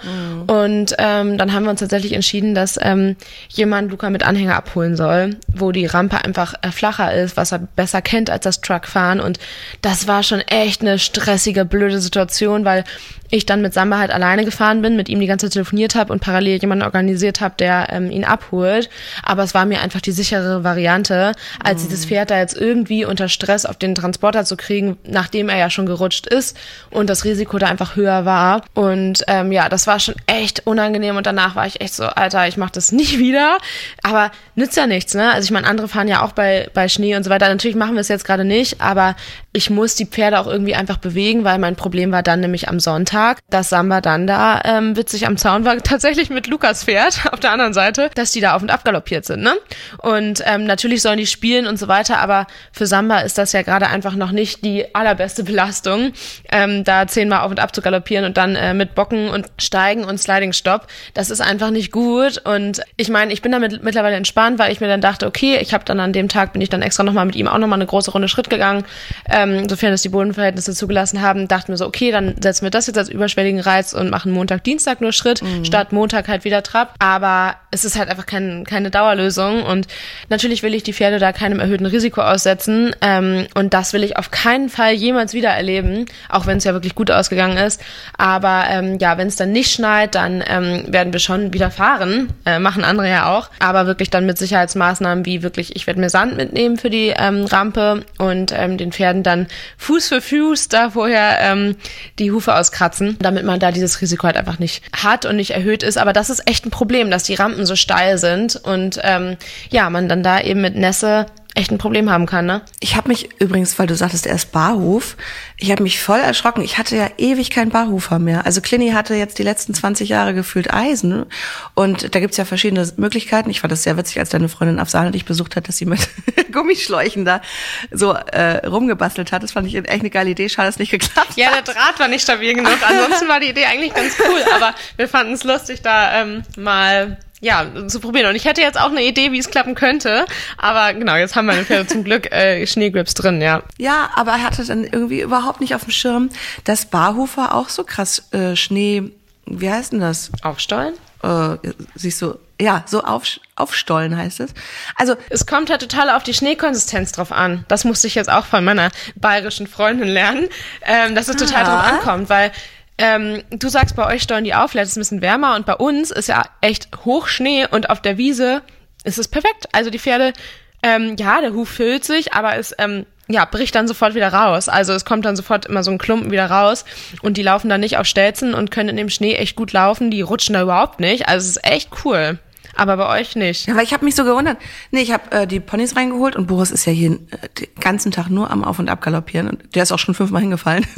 Speaker 2: Und ähm, dann haben wir uns tatsächlich entschieden, dass ähm, jemand Luca mit Anhänger abholen soll, wo die Rampe einfach äh, flacher ist, was er besser kennt als das Truckfahren. Und das war schon echt eine stressige, blöde Situation, weil ich dann mit Samba halt alleine gefahren bin, mit ihm die ganze Zeit telefoniert habe und parallel jemanden organisiert habe, der ähm, ihn abholt. Aber es war mir einfach die sichere Variante, als dieses Pferd da jetzt irgendwie unter Stress auf den Transporter zu kriegen, nachdem er ja schon gerutscht ist und das Risiko da einfach höher war. Und ähm, ja, das war schon echt unangenehm und danach war ich echt so, Alter, ich mach das [LAUGHS] nicht wieder. Aber nützt ja nichts, ne? Also ich meine, andere fahren ja auch bei, bei Schnee und so weiter. Natürlich machen wir es jetzt gerade nicht, aber ich muss die Pferde auch irgendwie einfach bewegen, weil mein Problem war dann nämlich am Sonntag, dass Samba dann da ähm, witzig am Zaun war, [LAUGHS] tatsächlich mit Lukas Pferd auf der anderen Seite, dass die da auf und ab galoppiert sind, ne? Und ähm, natürlich sollen die spielen und so weiter, aber für Samba ist das ja gerade einfach noch nicht die allerbeste Belastung, ähm, da zehnmal auf und ab zu galoppieren und dann äh, mit Bocken und Steigen und Sliding Stop. Das ist einfach nicht gut und ich meine, ich bin damit mittlerweile entspannt, weil ich mir dann dachte, okay, ich habe dann an dem Tag bin ich dann extra nochmal mit ihm auch nochmal eine große Runde Schritt gegangen, ähm, sofern es die Bodenverhältnisse zugelassen haben, dachten wir so, okay, dann setzen wir das jetzt als überschwelligen Reiz und machen Montag, Dienstag nur Schritt, statt Montag halt wieder Trab. Aber es ist halt einfach kein, keine Dauerlösung und natürlich will ich die Pferde da keinem erhöhten Risiko aussetzen ähm, und das will ich auf keinen Fall jemals wieder erleben, auch wenn es ja wirklich gut ausgegangen ist. Aber ähm, ja, wenn es dann nicht schneit, dann ähm, werden wir schon wieder fahren, äh, machen andere ja auch, aber wirklich dann mit Sicherheitsmaßnahmen wie wirklich, ich werde mir Sand mitnehmen für die ähm, Rampe und ähm, den Pferden dann Fuß für Fuß da vorher ähm, die Hufe auskratzen, damit man da dieses Risiko halt einfach nicht hat und nicht erhöht ist. Aber das ist echt ein Problem, dass die Rampen so steil sind und ähm, ja, man dann da eben mit Nässe echt ein Problem haben kann, ne?
Speaker 3: Ich habe mich übrigens, weil du sagtest, er ist Barhof, ich habe mich voll erschrocken. Ich hatte ja ewig keinen Barhufer mehr. Also Clini hatte jetzt die letzten 20 Jahre gefühlt Eisen. Und da gibt's ja verschiedene Möglichkeiten. Ich fand das sehr witzig, als deine Freundin Afsane dich besucht hat, dass sie mit [LAUGHS] Gummischläuchen da so äh, rumgebastelt hat. Das fand ich echt eine geile Idee. Schade, dass es nicht geklappt
Speaker 2: Ja, der Draht war nicht stabil genug. Ansonsten war die Idee eigentlich ganz cool. Aber wir fanden es lustig, da ähm, mal ja, zu probieren. Und ich hätte jetzt auch eine Idee, wie es klappen könnte. Aber genau, jetzt haben meine Pferde zum Glück äh, Schneegrips drin, ja.
Speaker 3: Ja, aber er hatte dann irgendwie überhaupt nicht auf dem Schirm, dass Barhofer auch so krass äh, Schnee, wie heißt denn das?
Speaker 2: Aufstollen?
Speaker 3: Äh, siehst du, ja, so auf, aufstollen heißt es. Also
Speaker 2: es kommt halt total auf die Schneekonsistenz drauf an. Das musste ich jetzt auch von meiner bayerischen Freundin lernen, ähm, dass es total
Speaker 3: Ah.
Speaker 2: drauf ankommt, weil ähm, du sagst, bei euch steuern die auf, vielleicht ist es ein bisschen wärmer und bei uns ist ja echt Hochschnee und auf der Wiese ist es perfekt. Also die Pferde, ähm, ja, der Huf füllt sich, aber es ähm, ja, bricht dann sofort wieder raus. Also es kommt dann sofort immer so ein Klumpen wieder raus und die laufen dann nicht auf Stelzen und können in dem Schnee echt gut laufen. Die rutschen da überhaupt nicht. Also es ist echt cool. Aber bei euch nicht.
Speaker 3: Ja, weil ich habe mich so gewundert. Nee, ich habe äh, die Ponys reingeholt und Boris ist ja hier äh, den ganzen Tag nur am Auf- und Abgaloppieren und der ist auch schon fünfmal hingefallen. [LAUGHS]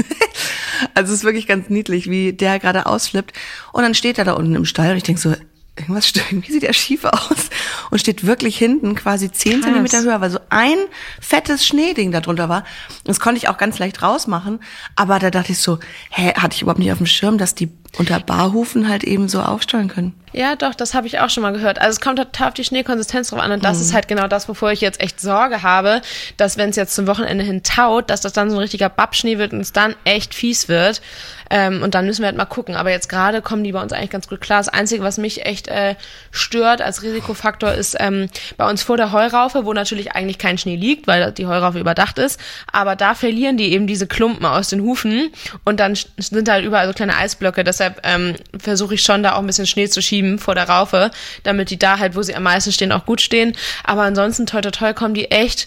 Speaker 3: also es ist wirklich ganz niedlich, wie der gerade ausflippt. Und dann steht er da unten im Stall und ich denk so, irgendwas stimmt, [LAUGHS] irgendwie sieht er schief aus und steht wirklich hinten quasi zehn. Zentimeter höher, weil so ein fettes Schneeding da drunter war. Das konnte ich auch ganz leicht rausmachen, aber da dachte ich so, hä, hatte ich überhaupt nicht auf dem Schirm, dass die unter Barhufen halt eben so aufsteuern können.
Speaker 2: Ja, doch, das habe ich auch schon mal gehört. Also es kommt total auf die Schneekonsistenz drauf an und das ist halt genau das, wovor ich jetzt echt Sorge habe, dass wenn es jetzt zum Wochenende hin taut, dass das dann so ein richtiger Babschnee wird und es dann echt fies wird. Ähm, und dann müssen wir halt mal gucken. Aber jetzt gerade kommen die bei uns eigentlich ganz gut klar. Das Einzige, was mich echt äh, stört als Risikofaktor, ist ähm, bei uns vor der Heuraufe, wo natürlich eigentlich kein Schnee liegt, weil die Heuraufe überdacht ist. Aber da verlieren die eben diese Klumpen aus den Hufen und dann sind halt überall so kleine Eisblöcke. Deshalb ähm, versuche ich schon da auch ein bisschen Schnee zu schieben vor der Raufe, damit die da halt, wo sie am meisten stehen, auch gut stehen. Aber ansonsten, toi toi toi, kommen die echt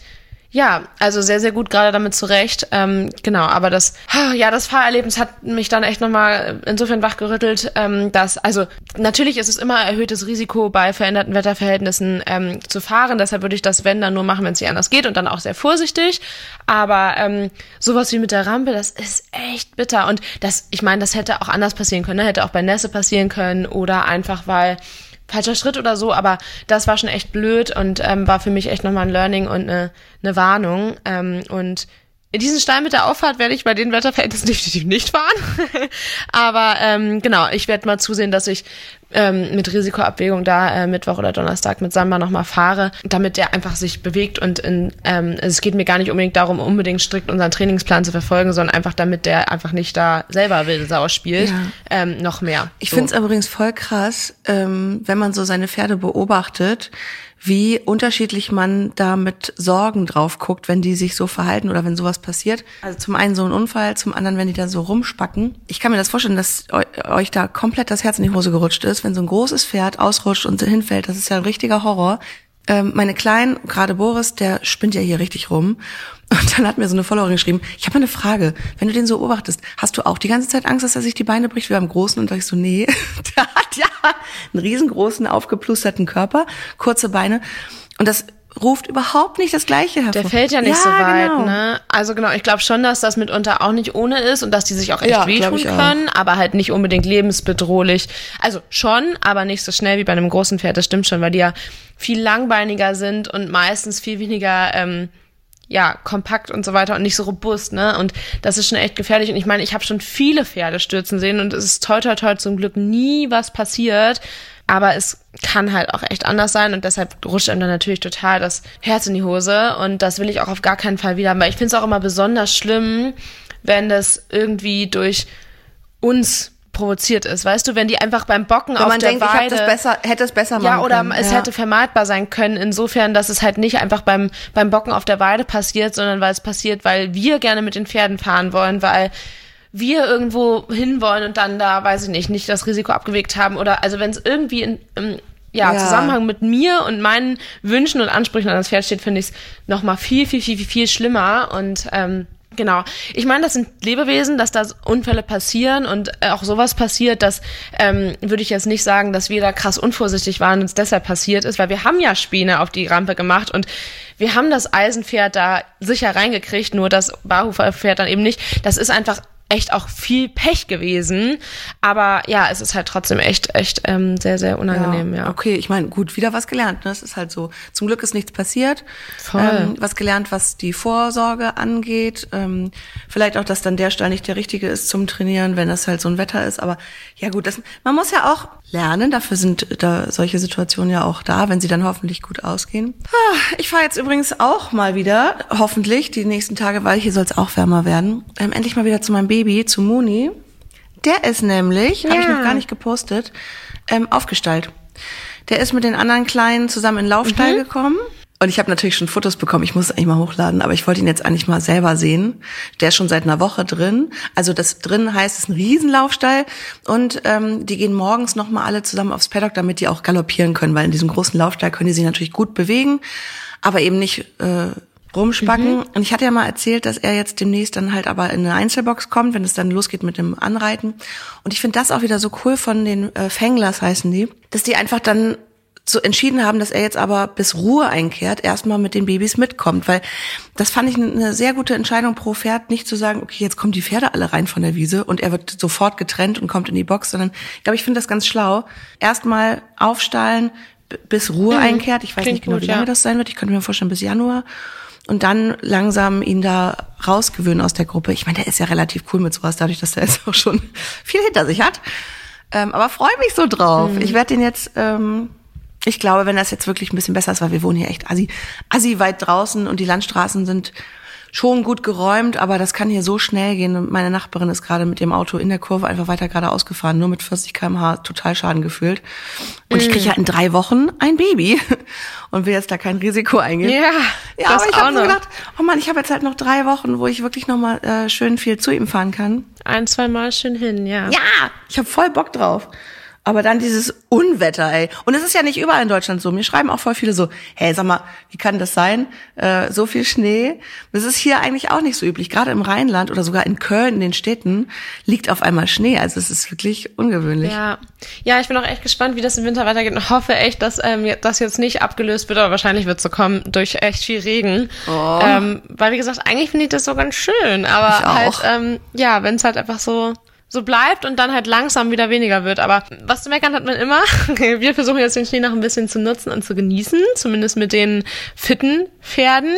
Speaker 2: ja, also sehr, sehr gut gerade damit zurecht. Ähm, genau, aber das, ja, das Fahrerlebnis hat mich dann echt nochmal insofern wachgerüttelt, ähm, dass, also natürlich ist es immer erhöhtes Risiko bei veränderten Wetterverhältnissen ähm, zu fahren. Deshalb würde ich das, wenn, dann nur machen, wenn es nicht anders geht und dann auch sehr vorsichtig. Aber ähm, sowas wie mit der Rampe, das ist echt bitter. Und das, ich meine, das hätte auch anders passieren können, ne? hätte auch bei Nässe passieren können oder einfach weil falscher Schritt oder so, aber das war schon echt blöd und ähm, war für mich echt nochmal ein Learning und eine, eine Warnung. Ähm, und diesen Stein mit der Auffahrt werde ich bei den Wetterverhältnissen [LAUGHS] definitiv nicht fahren. [LAUGHS] aber ähm, genau, ich werde mal zusehen, dass ich ähm, mit Risikoabwägung da äh, Mittwoch oder Donnerstag mit Samba nochmal fahre, damit der einfach sich bewegt und in, ähm, es geht mir gar nicht unbedingt darum, unbedingt strikt unseren Trainingsplan zu verfolgen, sondern einfach damit der einfach nicht da selber wilde Sau spielt,
Speaker 3: Ja.
Speaker 2: ähm, noch mehr.
Speaker 3: Ich
Speaker 2: So.
Speaker 3: find's übrigens voll krass, ähm, wenn man so seine Pferde beobachtet, wie unterschiedlich man da mit Sorgen drauf guckt, wenn die sich so verhalten oder wenn sowas passiert. Also zum einen so ein Unfall, zum anderen, wenn die da so rumspacken. Ich kann mir das vorstellen, dass eu- euch da komplett das Herz in die Hose gerutscht ist, wenn so ein großes Pferd ausrutscht und hinfällt. Das ist ja ein richtiger Horror. Ähm, meine Kleinen, gerade Boris, der spinnt ja hier richtig rum. Und dann hat mir so eine Followerin geschrieben, ich habe eine Frage, wenn du den so beobachtest, hast du auch die ganze Zeit Angst, dass er sich die Beine bricht wie beim Großen? Und da ich so, nee, [LAUGHS] der hat ja einen riesengroßen, aufgeplusterten Körper, kurze Beine. Und das ruft überhaupt nicht das Gleiche hervor.
Speaker 2: Der fällt ja nicht so weit,
Speaker 3: genau.
Speaker 2: ne? Also genau, ich glaube schon, dass das mitunter auch nicht ohne ist und dass die sich auch echt
Speaker 3: Ja,
Speaker 2: wehtun
Speaker 3: ich auch.
Speaker 2: können, aber halt nicht unbedingt lebensbedrohlich. Also schon, aber nicht so schnell wie bei einem großen Pferd, das stimmt schon, weil die ja viel langbeiniger sind und meistens viel weniger ähm, ja, kompakt und so weiter und nicht so robust, ne? Und das ist schon echt gefährlich. Und ich meine, ich habe schon viele Pferde stürzen sehen und es ist toll, toll, toll zum Glück nie was passiert. Aber es kann halt auch echt anders sein und deshalb rutscht einem dann natürlich total das Herz in die Hose. Und das will ich auch auf gar keinen Fall wieder haben. Weil ich finde es auch immer besonders schlimm, wenn das irgendwie durch uns provoziert ist. Weißt du, wenn die einfach beim Bocken
Speaker 3: Wenn
Speaker 2: auf
Speaker 3: man
Speaker 2: der
Speaker 3: denkt, ich
Speaker 2: Weide
Speaker 3: das besser, hätte es besser machen
Speaker 2: ja, oder
Speaker 3: können.
Speaker 2: es
Speaker 3: ja.
Speaker 2: hätte vermeidbar sein können, insofern, dass es halt nicht einfach beim, beim Bocken auf der Weide passiert, sondern weil es passiert, weil wir gerne mit den Pferden fahren wollen, weil wir irgendwo hinwollen und dann da, weiß ich nicht, nicht das Risiko abgewegt haben oder also wenn es irgendwie in, im ja,
Speaker 3: Ja.
Speaker 2: Zusammenhang mit mir und meinen Wünschen und Ansprüchen an das Pferd steht, finde ich es nochmal viel, viel, viel, viel, viel schlimmer und ähm, Genau. Ich meine, das sind Lebewesen, dass da Unfälle passieren und äh, auch sowas passiert, das ähm, würde ich jetzt nicht sagen, dass wir da krass unvorsichtig waren und es deshalb passiert ist, weil wir haben ja Späne auf die Rampe gemacht und wir haben das Eisenpferd da sicher reingekriegt, nur das Barhufer-Pferd dann eben nicht. Das ist einfach echt auch viel Pech gewesen. Aber ja, es ist halt trotzdem echt, echt ähm, sehr, sehr unangenehm, ja. ja.
Speaker 3: Okay, ich meine, gut, wieder was gelernt. Ne? Es ist halt so. Zum Glück ist nichts passiert.
Speaker 2: Voll.
Speaker 3: Ähm, was gelernt, was die Vorsorge angeht. Ähm, vielleicht auch, dass dann der Stall nicht der richtige ist zum Trainieren, wenn das halt so ein Wetter ist. Aber ja gut, das, man muss ja auch lernen. Dafür sind da solche Situationen ja auch da, wenn sie dann hoffentlich gut ausgehen. Ah, ich fahre jetzt übrigens auch mal wieder, hoffentlich, die nächsten Tage, weil hier soll es auch wärmer werden, ähm, endlich mal wieder zu meinem Baby Baby, zu Moni. Der ist nämlich, ja. habe ich noch gar nicht gepostet, ähm, aufgestallt. Der ist mit den anderen Kleinen zusammen in den Laufstall mhm. gekommen. Und ich habe natürlich schon Fotos bekommen, ich muss es eigentlich mal hochladen, aber ich wollte ihn jetzt eigentlich mal selber sehen. Der ist schon seit einer Woche drin. Also das drin heißt, es ist ein Riesenlaufstall und ähm, die gehen morgens nochmal alle zusammen aufs Paddock, damit die auch galoppieren können, weil in diesem großen Laufstall können die sich natürlich gut bewegen, aber eben nicht äh, rumspacken. Mhm. Und ich hatte ja mal erzählt, dass er jetzt demnächst dann halt aber in eine Einzelbox kommt, wenn es dann losgeht mit dem Anreiten. Und ich finde das auch wieder so cool von den äh, Fänglers heißen die, dass die einfach dann so entschieden haben, dass er jetzt aber bis Ruhe einkehrt, erstmal mit den Babys mitkommt, weil das fand ich eine sehr gute Entscheidung pro Pferd, nicht zu sagen, okay, jetzt kommen die Pferde alle rein von der Wiese und er wird sofort getrennt und kommt in die Box, sondern ich glaube, ich finde das ganz schlau. Erstmal aufstallen, bis Ruhe mhm. einkehrt. Ich weiß Klingt nicht genau, gut, wie lange ja. das sein wird. Ich könnte mir vorstellen, bis Januar und dann langsam ihn da rausgewöhnen aus der Gruppe. Ich meine, der ist ja relativ cool mit sowas, dadurch, dass er jetzt auch schon [LAUGHS] viel hinter sich hat. Ähm, aber freue mich so drauf. Mhm. Ich werde den jetzt, ähm, ich glaube, wenn das jetzt wirklich ein bisschen besser ist, weil wir wohnen hier echt assi, assi weit draußen und die Landstraßen sind schon gut geräumt, aber das kann hier so schnell gehen. Und meine Nachbarin ist gerade mit dem Auto in der Kurve einfach weiter geradeaus gefahren, nur mit 40 km/h total Schaden gefühlt. Und mm. ich kriege ja in drei Wochen ein Baby [LAUGHS] und will jetzt da kein Risiko eingehen.
Speaker 2: Ja,
Speaker 3: ja aber ich habe so gedacht, oh Mann, ich habe jetzt halt noch drei Wochen, wo ich wirklich noch mal äh, schön viel zu ihm fahren kann.
Speaker 2: Ein, zwei Mal schön hin, ja.
Speaker 3: Ja, ich habe voll Bock drauf. Aber dann dieses Unwetter, ey. Und es ist ja nicht überall in Deutschland so. Mir schreiben auch voll viele so, hey, sag mal, wie kann das sein? Äh, so viel Schnee. Das ist hier eigentlich auch nicht so üblich. Gerade im Rheinland oder sogar in Köln, in den Städten, liegt auf einmal Schnee. Also es ist wirklich ungewöhnlich.
Speaker 2: Ja, ja ich bin auch echt gespannt, wie das im Winter weitergeht und hoffe echt, dass ähm, das jetzt nicht abgelöst wird, aber wahrscheinlich wird es so kommen durch echt viel Regen. Oh. Ähm, weil, wie gesagt, eigentlich finde ich das so ganz schön. Aber halt, ähm, ja, wenn es halt einfach so so bleibt und dann halt langsam wieder weniger wird. Aber was zu meckern hat man immer. [LAUGHS] Wir versuchen jetzt den Schnee noch ein bisschen zu nutzen und zu genießen, zumindest mit den fitten Pferden.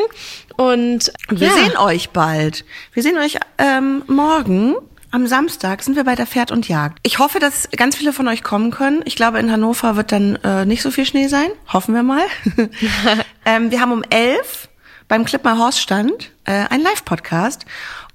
Speaker 2: Und
Speaker 3: wir ja. sehen euch bald. Wir sehen euch ähm, morgen. Am Samstag sind wir bei der Pferd und Jagd. Ich hoffe, dass ganz viele von euch kommen können. Ich glaube, in Hannover wird dann äh, nicht so viel Schnee sein. Hoffen wir mal. [LAUGHS] ähm, wir haben um elf beim Clip My Horse stand äh, ein Live-Podcast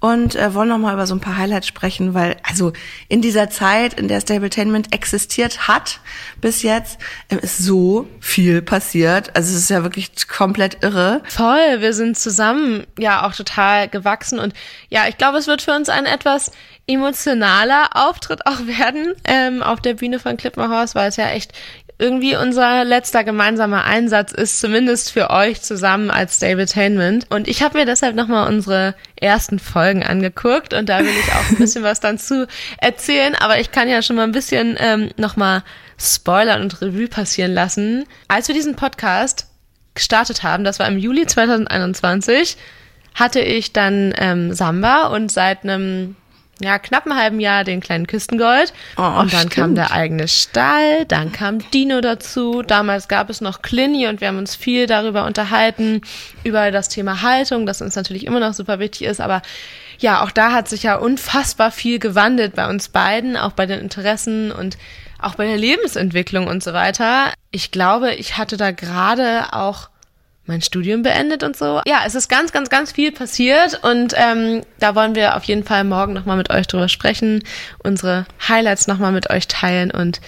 Speaker 3: und äh, wollen noch mal über so ein paar Highlights sprechen, weil also in dieser Zeit, in der Stabletainment existiert hat bis jetzt, äh, ist so viel passiert. Also es ist ja wirklich komplett irre.
Speaker 2: Voll, wir sind zusammen ja auch total gewachsen und ja, ich glaube, es wird für uns ein etwas emotionaler Auftritt auch [LAUGHS] werden ähm, auf der Bühne von Horse, weil es ja echt irgendwie unser letzter gemeinsamer Einsatz ist, zumindest für euch zusammen als Stabletainment. Und ich habe mir deshalb nochmal unsere ersten Folgen angeguckt und da will ich auch ein bisschen was dann zu erzählen, aber ich kann ja schon mal ein bisschen ähm, nochmal spoilern und Revue passieren lassen. Als wir diesen Podcast gestartet haben, das war im Juli 2021, hatte ich dann ähm, Samba und seit einem ja, knapp einem halben Jahr den kleinen Küstengold. Oh, und dann stimmt. kam der eigene Stall, dann kam Dino dazu. Damals gab es noch Clinny und wir haben uns viel darüber unterhalten, über das Thema Haltung, das uns natürlich immer noch super wichtig ist. Aber ja, auch da hat sich ja unfassbar viel gewandelt bei uns beiden, auch bei den Interessen und auch bei der Lebensentwicklung und so weiter. Ich glaube, ich hatte da gerade auch mein Studium beendet und so. Ja, es ist ganz, ganz, ganz viel passiert und ähm, da wollen wir auf jeden Fall morgen nochmal mit euch drüber sprechen, unsere Highlights nochmal mit euch teilen und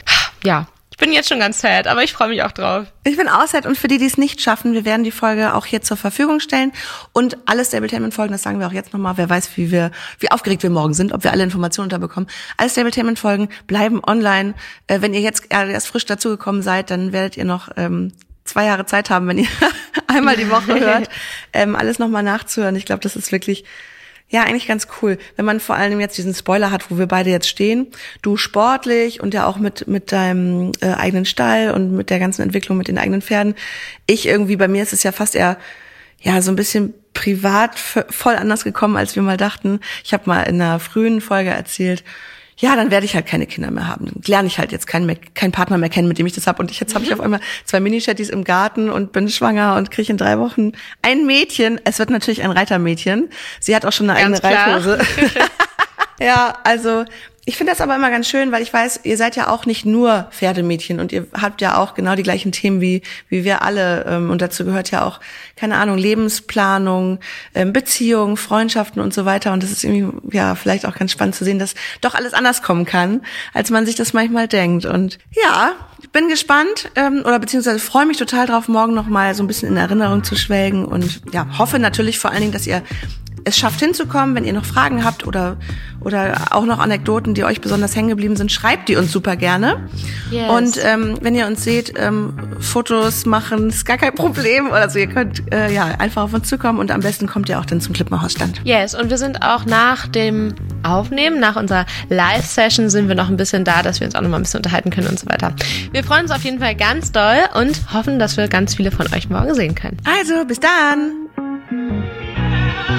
Speaker 2: ja, ich bin jetzt schon ganz sad, aber ich freue mich auch drauf.
Speaker 3: Ich bin auch sad und für die, die es nicht schaffen, wir werden die Folge auch hier zur Verfügung stellen und alle Stabletainment-Folgen, das sagen wir auch jetzt nochmal, wer weiß, wie wir, wie aufgeregt wir morgen sind, ob wir alle Informationen unterbekommen. Alle Stabletainment-Folgen bleiben online. Äh, wenn ihr jetzt erst frisch dazugekommen seid, dann werdet ihr noch ähm, zwei Jahre Zeit haben, wenn ihr [LAUGHS] einmal die Woche [LAUGHS] hört, ähm, alles nochmal nachzuhören. Ich glaube, das ist wirklich Ja, eigentlich ganz cool, wenn man vor allem jetzt diesen Spoiler hat, wo wir beide jetzt stehen. Du sportlich und ja auch mit mit deinem äh, eigenen Stall und mit der ganzen Entwicklung mit den eigenen Pferden. Ich irgendwie bei mir ist es ja fast eher ja so ein bisschen privat voll anders gekommen, als wir mal dachten. Ich habe mal in einer frühen Folge erzählt, ja, dann werde ich halt keine Kinder mehr haben. Dann lerne ich halt jetzt keinen, mehr, keinen Partner mehr kennen, mit dem ich das habe. Und jetzt habe ich auf einmal zwei Mini-Chatties im Garten und bin schwanger und kriege in drei Wochen ein Mädchen. Es wird natürlich ein Reitermädchen. Sie hat auch schon eine Ganz eigene klar. Reithose. [LAUGHS] [LAUGHS] ja, also ich finde das aber immer ganz schön, weil ich weiß, ihr seid ja auch nicht nur Pferdemädchen und ihr habt ja auch genau die gleichen Themen wie, wie wir alle. Ähm, und dazu gehört ja auch, keine Ahnung, Lebensplanung, ähm, Beziehungen, Freundschaften und so weiter. Und das ist irgendwie, ja, vielleicht auch ganz spannend zu sehen, dass doch alles anders kommen kann, als man sich das manchmal denkt. Und ja, bin gespannt ähm, oder beziehungsweise freue mich total drauf, morgen nochmal so ein bisschen in Erinnerung zu schwelgen und ja, hoffe natürlich vor allen Dingen, dass ihr es schafft hinzukommen. Wenn ihr noch Fragen habt oder, oder auch noch Anekdoten, die euch besonders hängen geblieben sind, schreibt die uns super gerne. Yes. Und ähm, wenn ihr uns seht, ähm, Fotos machen, ist gar kein Problem. Also ihr könnt äh, ja einfach auf uns zukommen und am besten kommt ihr auch dann zum Klippenhausstand.
Speaker 2: Yes, und wir sind auch nach dem Aufnehmen, nach unserer Live-Session sind wir noch ein bisschen da, dass wir uns auch noch mal ein bisschen unterhalten können und so weiter. Wir freuen uns auf jeden Fall ganz doll und hoffen, dass wir ganz viele von euch morgen sehen können.
Speaker 3: Also, bis dann!